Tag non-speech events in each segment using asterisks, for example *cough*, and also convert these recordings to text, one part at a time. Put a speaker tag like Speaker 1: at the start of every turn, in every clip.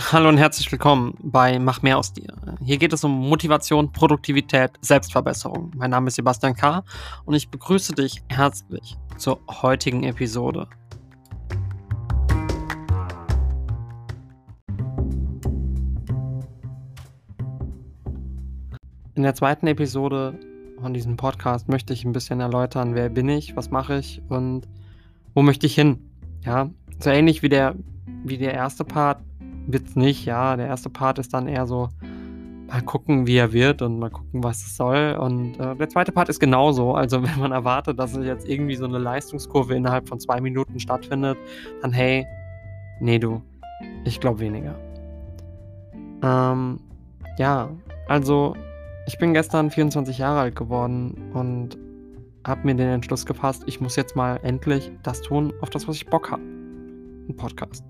Speaker 1: Hallo und herzlich willkommen bei Mach mehr aus dir. Hier geht es um Motivation, Produktivität, Selbstverbesserung. Mein Name ist Sebastian K. und ich begrüße dich herzlich zur heutigen Episode. In der zweiten Episode von diesem Podcast möchte ich ein bisschen erläutern, wer bin ich, was mache ich und wo möchte ich hin. Ja, so ähnlich wie der, wie der erste Part wird es nicht, ja. Der erste Part ist dann eher so, mal gucken, wie er wird und mal gucken, was es soll. Und äh, der zweite Part ist genauso. Also *laughs* wenn man erwartet, dass es jetzt irgendwie so eine Leistungskurve innerhalb von zwei Minuten stattfindet, dann hey, nee du, ich glaube weniger. Ähm, ja, also ich bin gestern 24 Jahre alt geworden und habe mir den Entschluss gefasst, ich muss jetzt mal endlich das tun, auf das, was ich Bock habe. Ein Podcast.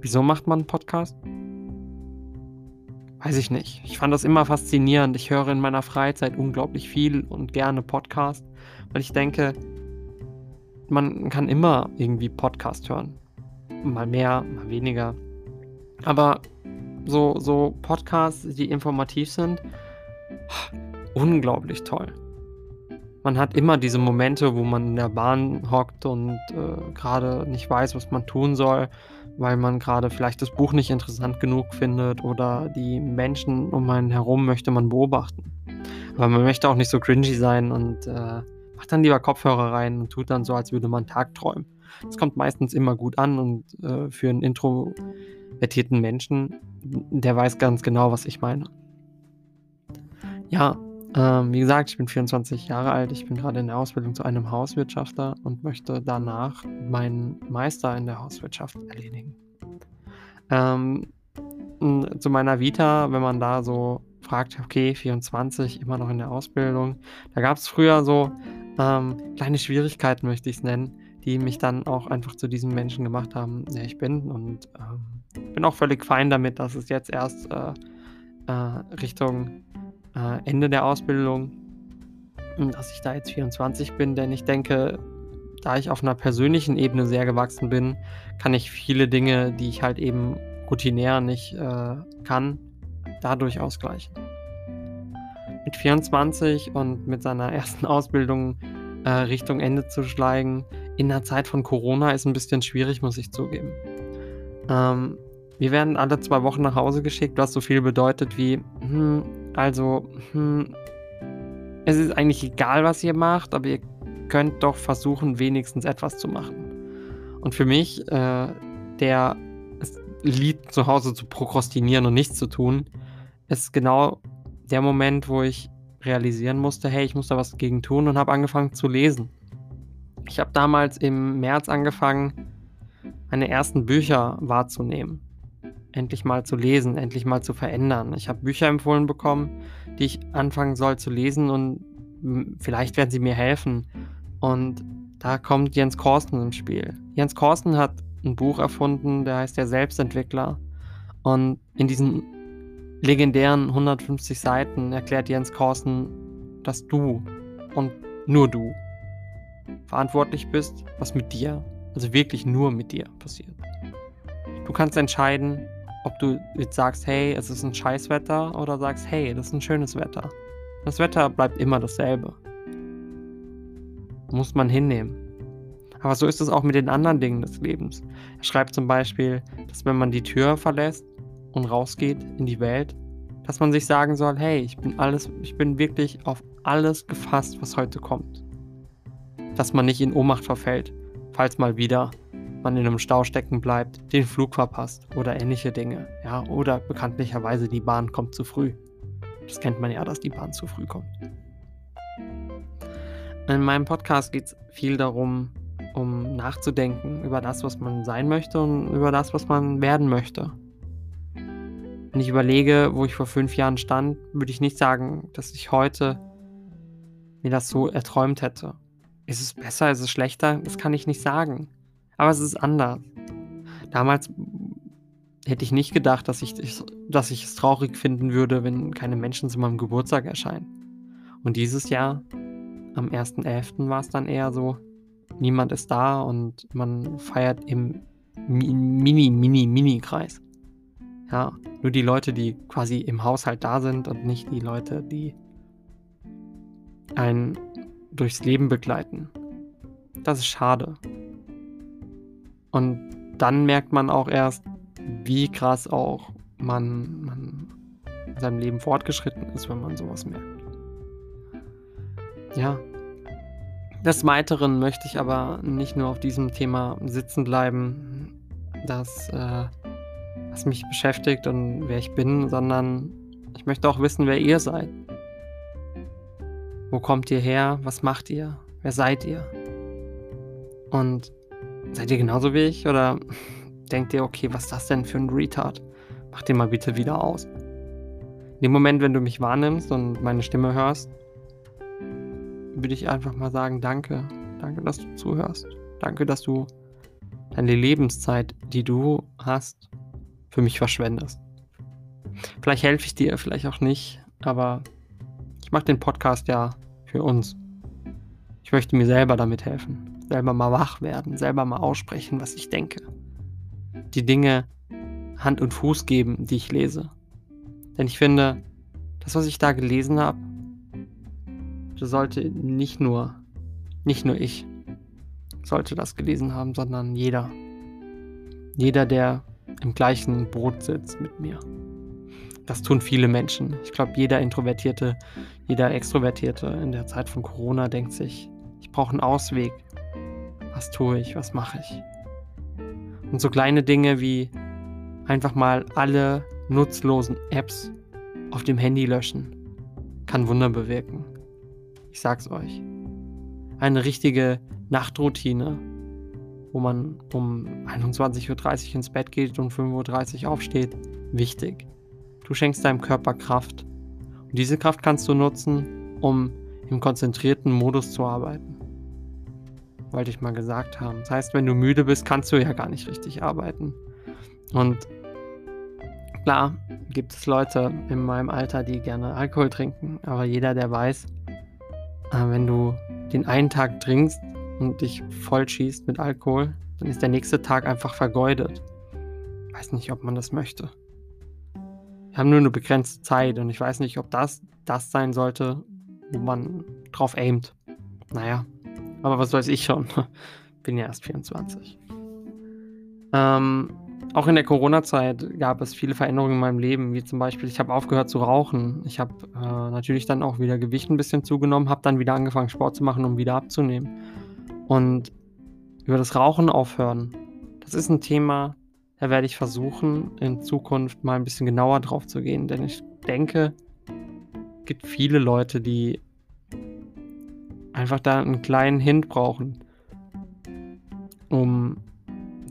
Speaker 1: Wieso macht man einen Podcast? Weiß ich nicht. Ich fand das immer faszinierend. Ich höre in meiner Freizeit unglaublich viel und gerne Podcast, weil ich denke, man kann immer irgendwie Podcast hören. Mal mehr, mal weniger. Aber so, so Podcasts, die informativ sind, unglaublich toll. Man hat immer diese Momente, wo man in der Bahn hockt und äh, gerade nicht weiß, was man tun soll weil man gerade vielleicht das Buch nicht interessant genug findet oder die Menschen um einen herum möchte man beobachten. Aber man möchte auch nicht so cringy sein und äh, macht dann lieber Kopfhörer rein und tut dann so, als würde man Tag träumen. Das kommt meistens immer gut an und äh, für einen introvertierten Menschen, der weiß ganz genau, was ich meine. Ja, ähm, wie gesagt, ich bin 24 Jahre alt, ich bin gerade in der Ausbildung zu einem Hauswirtschafter und möchte danach meinen Meister in der Hauswirtschaft erledigen. Ähm, zu meiner Vita, wenn man da so fragt, okay, 24, immer noch in der Ausbildung, da gab es früher so ähm, kleine Schwierigkeiten, möchte ich es nennen, die mich dann auch einfach zu diesem Menschen gemacht haben, der ich bin. Und ähm, bin auch völlig fein damit, dass es jetzt erst äh, äh, Richtung äh, Ende der Ausbildung, dass ich da jetzt 24 bin, denn ich denke, da ich auf einer persönlichen Ebene sehr gewachsen bin, kann ich viele Dinge, die ich halt eben routinär nicht äh, kann, dadurch ausgleichen. Mit 24 und mit seiner *laughs* ersten Ausbildung äh, Richtung Ende zu schlagen, in der Zeit von Corona ist ein bisschen schwierig, muss ich zugeben. Ähm, wir werden alle zwei Wochen nach Hause geschickt, was so viel bedeutet wie, hm, also, hm, es ist eigentlich egal, was ihr macht, aber ihr könnt doch versuchen, wenigstens etwas zu machen. Und für mich, äh, der es liebt, zu Hause zu prokrastinieren und nichts zu tun, ist genau der Moment, wo ich realisieren musste, hey, ich muss da was gegen tun und habe angefangen zu lesen. Ich habe damals im März angefangen, meine ersten Bücher wahrzunehmen endlich mal zu lesen, endlich mal zu verändern. Ich habe Bücher empfohlen bekommen, die ich anfangen soll zu lesen und vielleicht werden sie mir helfen. Und da kommt Jens Korsten ins Spiel. Jens Korsten hat ein Buch erfunden, der heißt der Selbstentwickler. Und in diesen legendären 150 Seiten erklärt Jens Korsten, dass du und nur du verantwortlich bist, was mit dir, also wirklich nur mit dir passiert. Du kannst entscheiden, ob du jetzt sagst, hey, es ist ein Scheißwetter oder sagst, hey, das ist ein schönes Wetter. Das Wetter bleibt immer dasselbe. Muss man hinnehmen. Aber so ist es auch mit den anderen Dingen des Lebens. Er schreibt zum Beispiel, dass wenn man die Tür verlässt und rausgeht in die Welt, dass man sich sagen soll, hey, ich bin alles, ich bin wirklich auf alles gefasst, was heute kommt. Dass man nicht in Ohnmacht verfällt, falls mal wieder man in einem Stau stecken bleibt, den Flug verpasst oder ähnliche Dinge. Ja, oder bekanntlicherweise die Bahn kommt zu früh. Das kennt man ja, dass die Bahn zu früh kommt. In meinem Podcast geht es viel darum, um nachzudenken über das, was man sein möchte und über das, was man werden möchte. Wenn ich überlege, wo ich vor fünf Jahren stand, würde ich nicht sagen, dass ich heute mir das so erträumt hätte. Ist es besser, ist es schlechter? Das kann ich nicht sagen. Aber es ist anders. Damals hätte ich nicht gedacht, dass ich, dass ich es traurig finden würde, wenn keine Menschen zu meinem Geburtstag erscheinen. Und dieses Jahr, am 1.11., war es dann eher so, niemand ist da und man feiert im Mini, Mini, Mini-Kreis. Ja, nur die Leute, die quasi im Haushalt da sind und nicht die Leute, die einen durchs Leben begleiten. Das ist schade. Und dann merkt man auch erst, wie krass auch man, man in seinem Leben fortgeschritten ist, wenn man sowas merkt. Ja. Des Weiteren möchte ich aber nicht nur auf diesem Thema sitzen bleiben, das, äh, was mich beschäftigt und wer ich bin, sondern ich möchte auch wissen, wer ihr seid. Wo kommt ihr her? Was macht ihr? Wer seid ihr? Und seid ihr genauso wie ich oder denkt ihr, okay, was ist das denn für ein Retard? Mach den mal bitte wieder aus. In dem Moment, wenn du mich wahrnimmst und meine Stimme hörst, würde ich einfach mal sagen, danke. Danke, dass du zuhörst. Danke, dass du deine Lebenszeit, die du hast, für mich verschwendest. Vielleicht helfe ich dir, vielleicht auch nicht, aber ich mache den Podcast ja für uns. Ich möchte mir selber damit helfen. Selber mal wach werden, selber mal aussprechen, was ich denke. Die Dinge Hand und Fuß geben, die ich lese. Denn ich finde, das, was ich da gelesen habe, sollte nicht nur, nicht nur ich sollte das gelesen haben, sondern jeder. Jeder, der im gleichen Boot sitzt mit mir. Das tun viele Menschen. Ich glaube, jeder Introvertierte, jeder Extrovertierte in der Zeit von Corona denkt sich, ich brauche einen Ausweg. Was tue ich? Was mache ich? Und so kleine Dinge wie einfach mal alle nutzlosen Apps auf dem Handy löschen kann Wunder bewirken. Ich sag's euch. Eine richtige Nachtroutine, wo man um 21.30 Uhr ins Bett geht und 5.30 Uhr aufsteht, wichtig. Du schenkst deinem Körper Kraft. Und diese Kraft kannst du nutzen, um im konzentrierten Modus zu arbeiten. Wollte ich mal gesagt haben. Das heißt, wenn du müde bist, kannst du ja gar nicht richtig arbeiten. Und klar, gibt es Leute in meinem Alter, die gerne Alkohol trinken, aber jeder, der weiß, äh, wenn du den einen Tag trinkst und dich voll schießt mit Alkohol, dann ist der nächste Tag einfach vergeudet. Ich weiß nicht, ob man das möchte. Wir haben nur eine begrenzte Zeit und ich weiß nicht, ob das das sein sollte, wo man drauf aimt. Naja, aber was weiß ich schon. *laughs* Bin ja erst 24. Ähm, auch in der Corona-Zeit gab es viele Veränderungen in meinem Leben, wie zum Beispiel, ich habe aufgehört zu rauchen. Ich habe äh, natürlich dann auch wieder Gewicht ein bisschen zugenommen, habe dann wieder angefangen, Sport zu machen, um wieder abzunehmen. Und über das Rauchen aufhören, das ist ein Thema, da werde ich versuchen, in Zukunft mal ein bisschen genauer drauf zu gehen. Denn ich denke, es gibt viele Leute, die einfach da einen kleinen Hint brauchen, um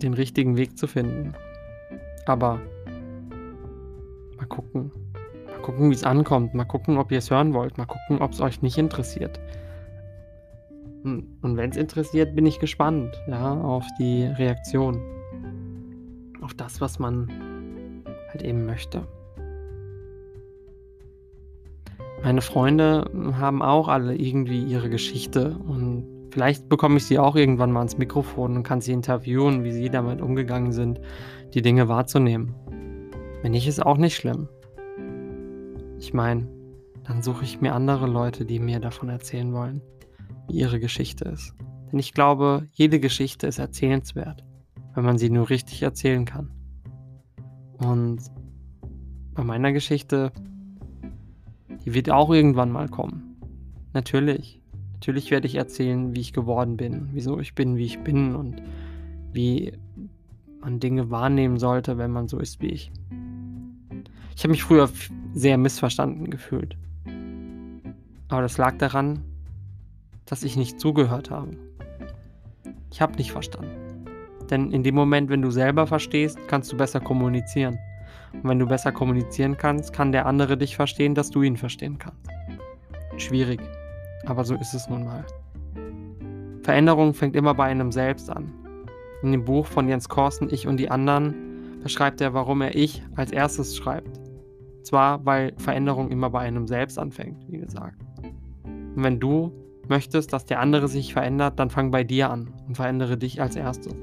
Speaker 1: den richtigen Weg zu finden. Aber mal gucken. Mal gucken, wie es ankommt. Mal gucken, ob ihr es hören wollt. Mal gucken, ob es euch nicht interessiert. Hm, und wenn es interessiert, bin ich gespannt, ja, auf die Reaktion auf das, was man halt eben möchte. Meine Freunde haben auch alle irgendwie ihre Geschichte und vielleicht bekomme ich sie auch irgendwann mal ans Mikrofon und kann sie interviewen, wie sie damit umgegangen sind, die Dinge wahrzunehmen. Wenn nicht, ist auch nicht schlimm. Ich meine, dann suche ich mir andere Leute, die mir davon erzählen wollen, wie ihre Geschichte ist. Denn ich glaube, jede Geschichte ist erzählenswert wenn man sie nur richtig erzählen kann. Und bei meiner Geschichte, die wird auch irgendwann mal kommen. Natürlich. Natürlich werde ich erzählen, wie ich geworden bin, wieso ich bin, wie ich bin und wie man Dinge wahrnehmen sollte, wenn man so ist wie ich. Ich habe mich früher sehr missverstanden gefühlt. Aber das lag daran, dass ich nicht zugehört habe. Ich habe nicht verstanden. Denn in dem Moment, wenn du selber verstehst, kannst du besser kommunizieren. Und wenn du besser kommunizieren kannst, kann der andere dich verstehen, dass du ihn verstehen kannst. Schwierig, aber so ist es nun mal. Veränderung fängt immer bei einem selbst an. In dem Buch von Jens Korsen, Ich und die anderen, beschreibt er, warum er Ich als erstes schreibt. Zwar, weil Veränderung immer bei einem selbst anfängt, wie gesagt. Und wenn du möchtest, dass der andere sich verändert, dann fang bei dir an und verändere dich als erstes.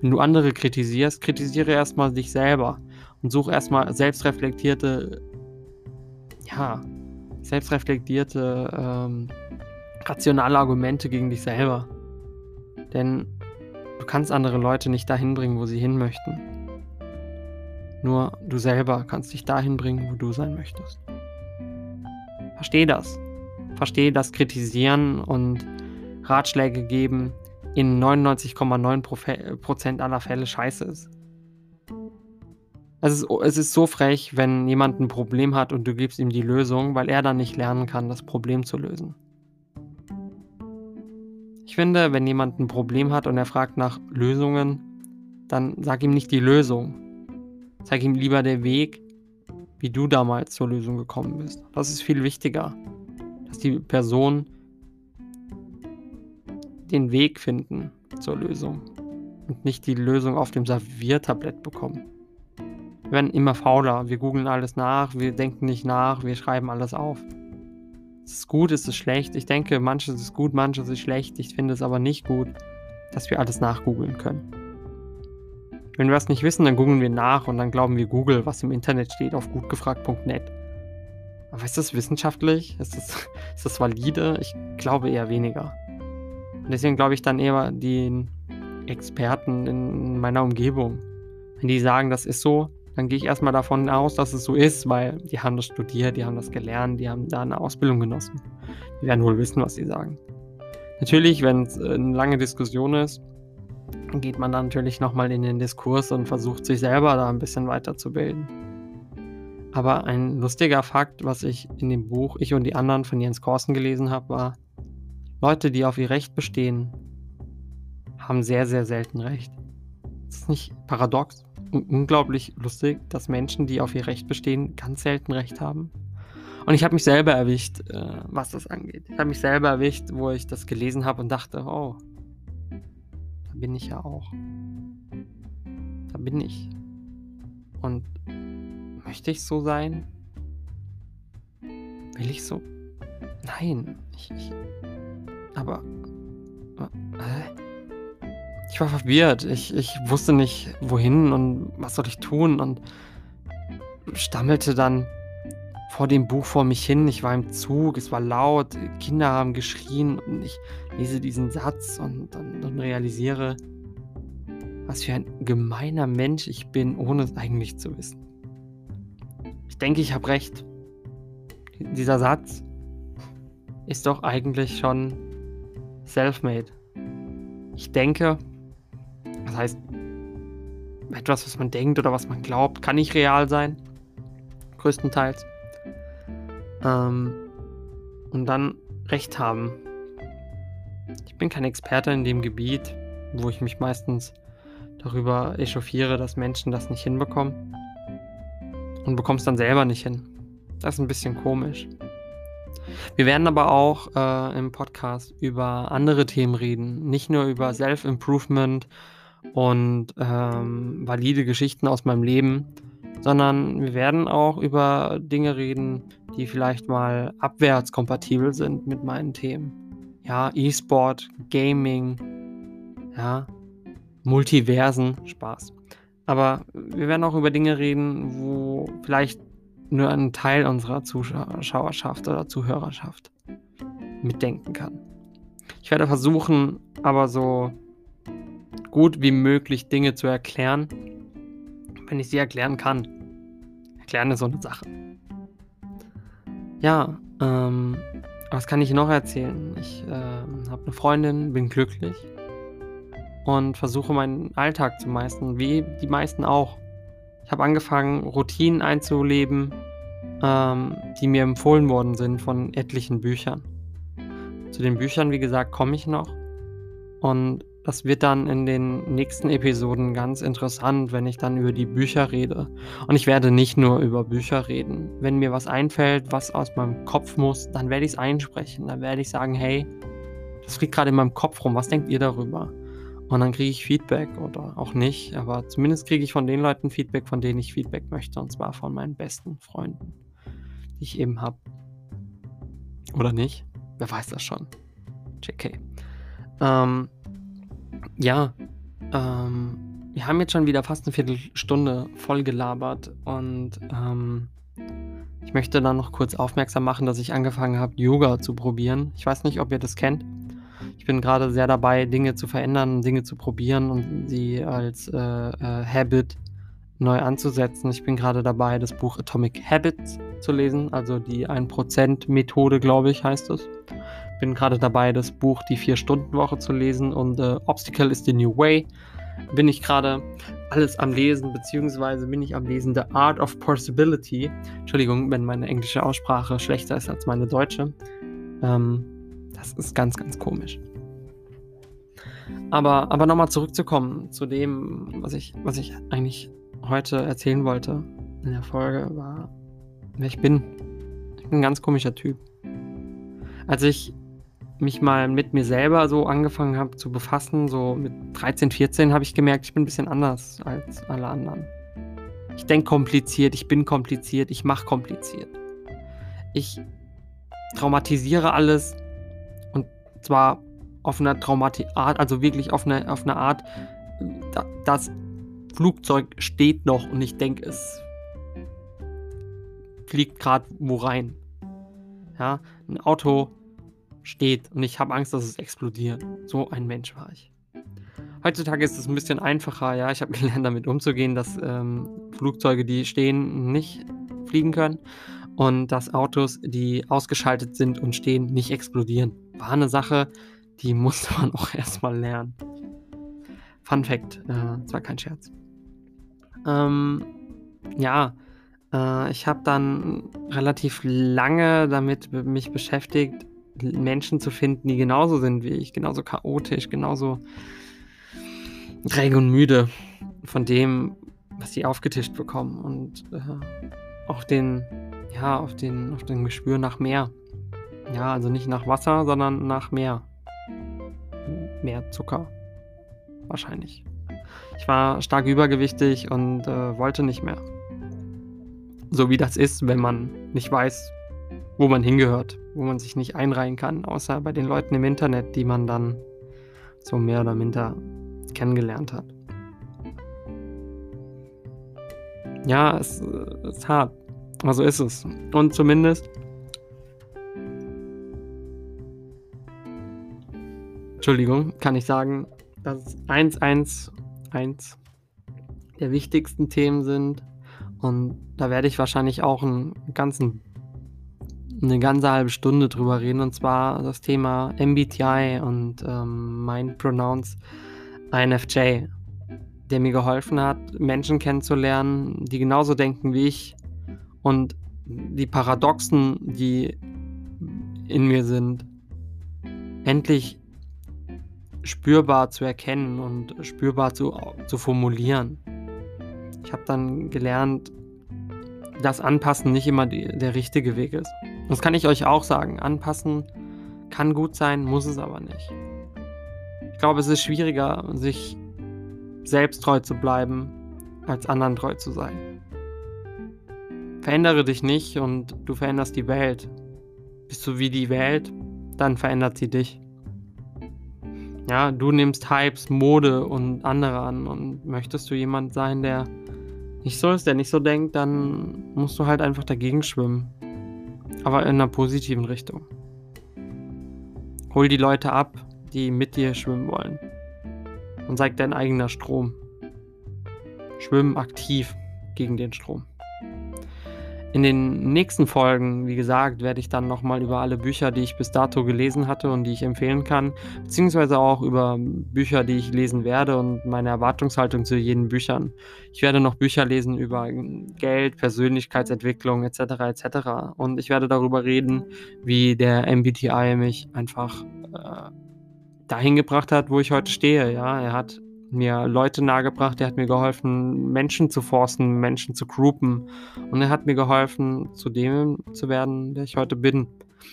Speaker 1: Wenn du andere kritisierst, kritisiere erstmal dich selber und such erstmal selbstreflektierte, ja, selbstreflektierte, ähm, rationale Argumente gegen dich selber. Denn du kannst andere Leute nicht dahin bringen, wo sie hin möchten. Nur du selber kannst dich dahin bringen, wo du sein möchtest. Versteh das. Versteh, dass Kritisieren und Ratschläge geben in 99,9% aller Fälle scheiße ist. Es, ist. es ist so frech, wenn jemand ein Problem hat und du gibst ihm die Lösung, weil er dann nicht lernen kann, das Problem zu lösen. Ich finde, wenn jemand ein Problem hat und er fragt nach Lösungen, dann sag ihm nicht die Lösung. Zeig ihm lieber den Weg, wie du damals zur Lösung gekommen bist. Das ist viel wichtiger, dass die Person den Weg finden zur Lösung und nicht die Lösung auf dem Serviertablett bekommen. Wir werden immer fauler, wir googeln alles nach, wir denken nicht nach, wir schreiben alles auf. Es ist gut, es ist schlecht. Ich denke, manches ist gut, manches ist schlecht. Ich finde es aber nicht gut, dass wir alles nachgoogeln können. Wenn wir was nicht wissen, dann googeln wir nach und dann glauben wir Google, was im Internet steht, auf gutgefragt.net. Aber ist das wissenschaftlich? Ist das, *laughs* ist das valide? Ich glaube eher weniger. Und deswegen glaube ich dann eher den Experten in meiner Umgebung. Wenn die sagen, das ist so, dann gehe ich erstmal davon aus, dass es so ist, weil die haben das studiert, die haben das gelernt, die haben da eine Ausbildung genossen. Die werden wohl wissen, was sie sagen. Natürlich, wenn es äh, eine lange Diskussion ist, geht man dann natürlich nochmal in den Diskurs und versucht sich selber da ein bisschen weiterzubilden. Aber ein lustiger Fakt, was ich in dem Buch Ich und die anderen von Jens Korsen gelesen habe, war, Leute, die auf ihr Recht bestehen, haben sehr, sehr selten Recht. Ist das nicht paradox? Unglaublich lustig, dass Menschen, die auf ihr Recht bestehen, ganz selten Recht haben. Und ich habe mich selber erwischt, äh, was das angeht. Ich habe mich selber erwischt, wo ich das gelesen habe und dachte, oh, da bin ich ja auch. Da bin ich. Und möchte ich so sein? Will ich so? Nein. Ich, ich, aber. Äh, ich war verwirrt. Ich, ich wusste nicht, wohin und was soll ich tun und stammelte dann vor dem Buch vor mich hin. Ich war im Zug, es war laut, Kinder haben geschrien und ich lese diesen Satz und dann, realisiere, was für ein gemeiner Mensch ich bin, ohne es eigentlich zu wissen. Ich denke, ich habe recht. Dieser Satz ist doch eigentlich schon self-made. Ich denke, heißt, etwas, was man denkt oder was man glaubt, kann nicht real sein. Größtenteils. Ähm, und dann Recht haben. Ich bin kein Experte in dem Gebiet, wo ich mich meistens darüber echauffiere, dass Menschen das nicht hinbekommen. Und bekommst dann selber nicht hin. Das ist ein bisschen komisch. Wir werden aber auch äh, im Podcast über andere Themen reden. Nicht nur über Self-Improvement und ähm, valide Geschichten aus meinem Leben, sondern wir werden auch über Dinge reden, die vielleicht mal abwärtskompatibel sind mit meinen Themen. Ja, E-Sport, Gaming, ja, Multiversen, Spaß. Aber wir werden auch über Dinge reden, wo vielleicht nur ein Teil unserer Zuschauerschaft oder Zuhörerschaft mitdenken kann. Ich werde versuchen, aber so gut wie möglich Dinge zu erklären, wenn ich sie erklären kann. Erklären ist so eine Sache. Ja, ähm, was kann ich noch erzählen? Ich ähm, habe eine Freundin, bin glücklich und versuche meinen Alltag zu meistern, wie die meisten auch. Ich habe angefangen, Routinen einzuleben, ähm, die mir empfohlen worden sind von etlichen Büchern. Zu den Büchern, wie gesagt, komme ich noch. Und das wird dann in den nächsten Episoden ganz interessant, wenn ich dann über die Bücher rede. Und ich werde nicht nur über Bücher reden. Wenn mir was einfällt, was aus meinem Kopf muss, dann werde ich es einsprechen. Dann werde ich sagen, hey, das fliegt gerade in meinem Kopf rum, was denkt ihr darüber? Und dann kriege ich Feedback oder auch nicht, aber zumindest kriege ich von den Leuten Feedback, von denen ich Feedback möchte, und zwar von meinen besten Freunden, die ich eben habe. Oder nicht? Wer weiß das schon? JK. Ähm, ja, ähm, wir haben jetzt schon wieder fast eine Viertelstunde voll gelabert und ähm, ich möchte dann noch kurz aufmerksam machen, dass ich angefangen habe, Yoga zu probieren. Ich weiß nicht, ob ihr das kennt. Ich bin gerade sehr dabei, Dinge zu verändern, Dinge zu probieren und sie als äh, äh, Habit neu anzusetzen. Ich bin gerade dabei, das Buch Atomic Habits zu lesen, also die 1%-Methode, glaube ich, heißt es. Bin gerade dabei, das Buch Die 4-Stunden-Woche zu lesen und äh, Obstacle is the New Way. Bin ich gerade alles am Lesen, beziehungsweise bin ich am Lesen The Art of Possibility. Entschuldigung, wenn meine englische Aussprache schlechter ist als meine deutsche. Ähm, das ist ganz, ganz komisch. Aber, aber nochmal zurückzukommen zu dem, was ich, was ich eigentlich heute erzählen wollte in der Folge, war, wer ich bin. Ich bin ein ganz komischer Typ. Als ich mich mal mit mir selber so angefangen habe zu befassen, so mit 13, 14, habe ich gemerkt, ich bin ein bisschen anders als alle anderen. Ich denke kompliziert, ich bin kompliziert, ich mache kompliziert. Ich traumatisiere alles und zwar auf einer Traumati Art, also wirklich auf eine, auf eine Art, das Flugzeug steht noch und ich denke, es fliegt gerade wo rein. Ja, ein Auto steht und ich habe Angst, dass es explodiert. So ein Mensch war ich. Heutzutage ist es ein bisschen einfacher, ja. Ich habe *laughs* gelernt, damit umzugehen, dass ähm, Flugzeuge, die stehen, nicht fliegen können und dass Autos, die ausgeschaltet sind und stehen, nicht explodieren. War eine Sache, die *laughs* musste man auch erstmal lernen. Fun Fact, äh, das war kein Scherz. Ähm, ja, äh, ich habe dann relativ lange damit mich beschäftigt, Menschen zu finden, die genauso sind wie ich, genauso chaotisch, genauso träge und müde von dem, was sie aufgetischt bekommen und äh, auch den, ja, auf den, auf den Gespür nach mehr. Ja, also nicht nach Wasser, sondern nach mehr. Mehr Zucker. Wahrscheinlich. Ich war stark übergewichtig und äh, wollte nicht mehr. So wie das ist, wenn man nicht weiß, wo man hingehört, wo man sich nicht einreihen kann, außer bei den Leuten im Internet, die man dann so mehr oder minder kennengelernt hat. Ja, es ist hart. Also ist es. Und zumindest. Entschuldigung, kann ich sagen, dass es 111 der wichtigsten Themen sind. Und da werde ich wahrscheinlich auch einen ganzen eine ganze halbe Stunde drüber reden, und zwar das Thema MBTI und ähm, mein Pronouns INFJ, der mir geholfen hat, Menschen kennenzulernen, die genauso denken wie ich und die Paradoxen, die in mir sind, endlich spürbar zu erkennen und spürbar zu, zu formulieren. Ich habe dann gelernt, dass Anpassen nicht immer die, der richtige Weg ist. Das kann ich euch auch sagen. Anpassen kann gut sein, muss es aber nicht. Ich glaube, es ist schwieriger, sich selbst treu zu bleiben, als anderen treu zu sein. Verändere dich nicht und du veränderst die Welt. Bist du wie die Welt, dann verändert sie dich. Ja, du nimmst Hypes, Mode und andere an und möchtest du jemand sein, der nicht so ist, der nicht so denkt, dann musst du halt einfach dagegen schwimmen. Aber in einer positiven Richtung. Hol die Leute ab, die mit dir schwimmen wollen. Und sei dein eigener Strom. Schwimm aktiv gegen den Strom. In den nächsten Folgen, wie gesagt, werde ich dann nochmal über alle Bücher, die ich bis dato gelesen hatte und die ich empfehlen kann, beziehungsweise auch über Bücher, die ich lesen werde und meine Erwartungshaltung zu jenen Büchern. Ich werde noch Bücher lesen über Geld, Persönlichkeitsentwicklung etc. etc. Und ich werde darüber reden, wie der MBTI mich einfach äh, dahin gebracht hat, wo ich heute stehe. Ja, er hat mir Leute nahegebracht, er hat mir geholfen, Menschen zu forcen, Menschen zu groupen. Und er hat mir geholfen, zu dem zu werden, der ich heute bin.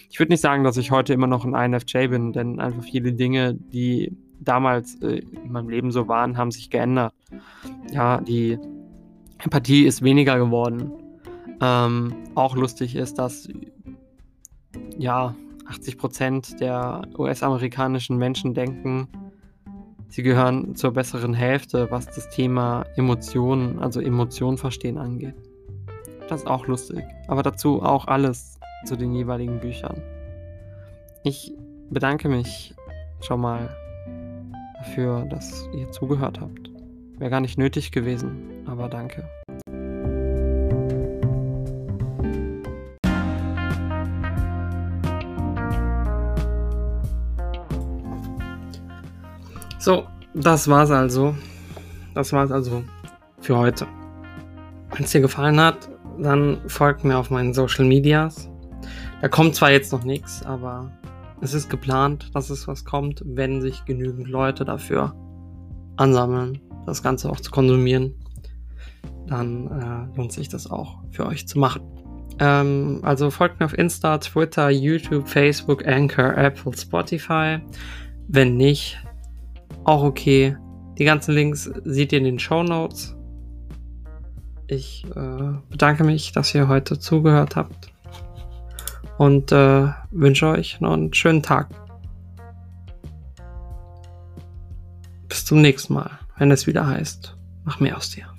Speaker 1: Ich würde nicht sagen, dass ich heute immer noch ein INFJ bin, denn einfach viele Dinge, die damals äh, in meinem Leben so waren, haben sich geändert. Ja, die Empathie ist weniger geworden. Ähm, auch lustig ist, dass ja 80% der US-amerikanischen Menschen denken, Sie gehören zur besseren Hälfte, was das Thema Emotionen, also Emotionen verstehen angeht. Das ist auch lustig, aber dazu auch alles zu den jeweiligen Büchern. Ich bedanke mich schon mal dafür, dass ihr zugehört habt. Wäre gar nicht nötig gewesen, aber danke. So, das war's also. Das war's also für heute. Wenn es dir gefallen hat, dann folgt mir auf meinen Social Medias. Da kommt zwar jetzt noch nichts, aber es ist geplant, dass es was kommt, wenn sich genügend Leute dafür ansammeln, das Ganze auch zu konsumieren. Dann äh, lohnt sich das auch für euch zu machen. Ähm, also folgt mir auf Insta, Twitter, YouTube, Facebook, Anchor, Apple, Spotify. Wenn nicht, auch okay. Die ganzen Links seht ihr in den Show Notes. Ich äh, bedanke mich, dass ihr heute zugehört habt und äh, wünsche euch noch einen schönen Tag. Bis zum nächsten Mal, wenn es wieder heißt, mach mehr aus dir.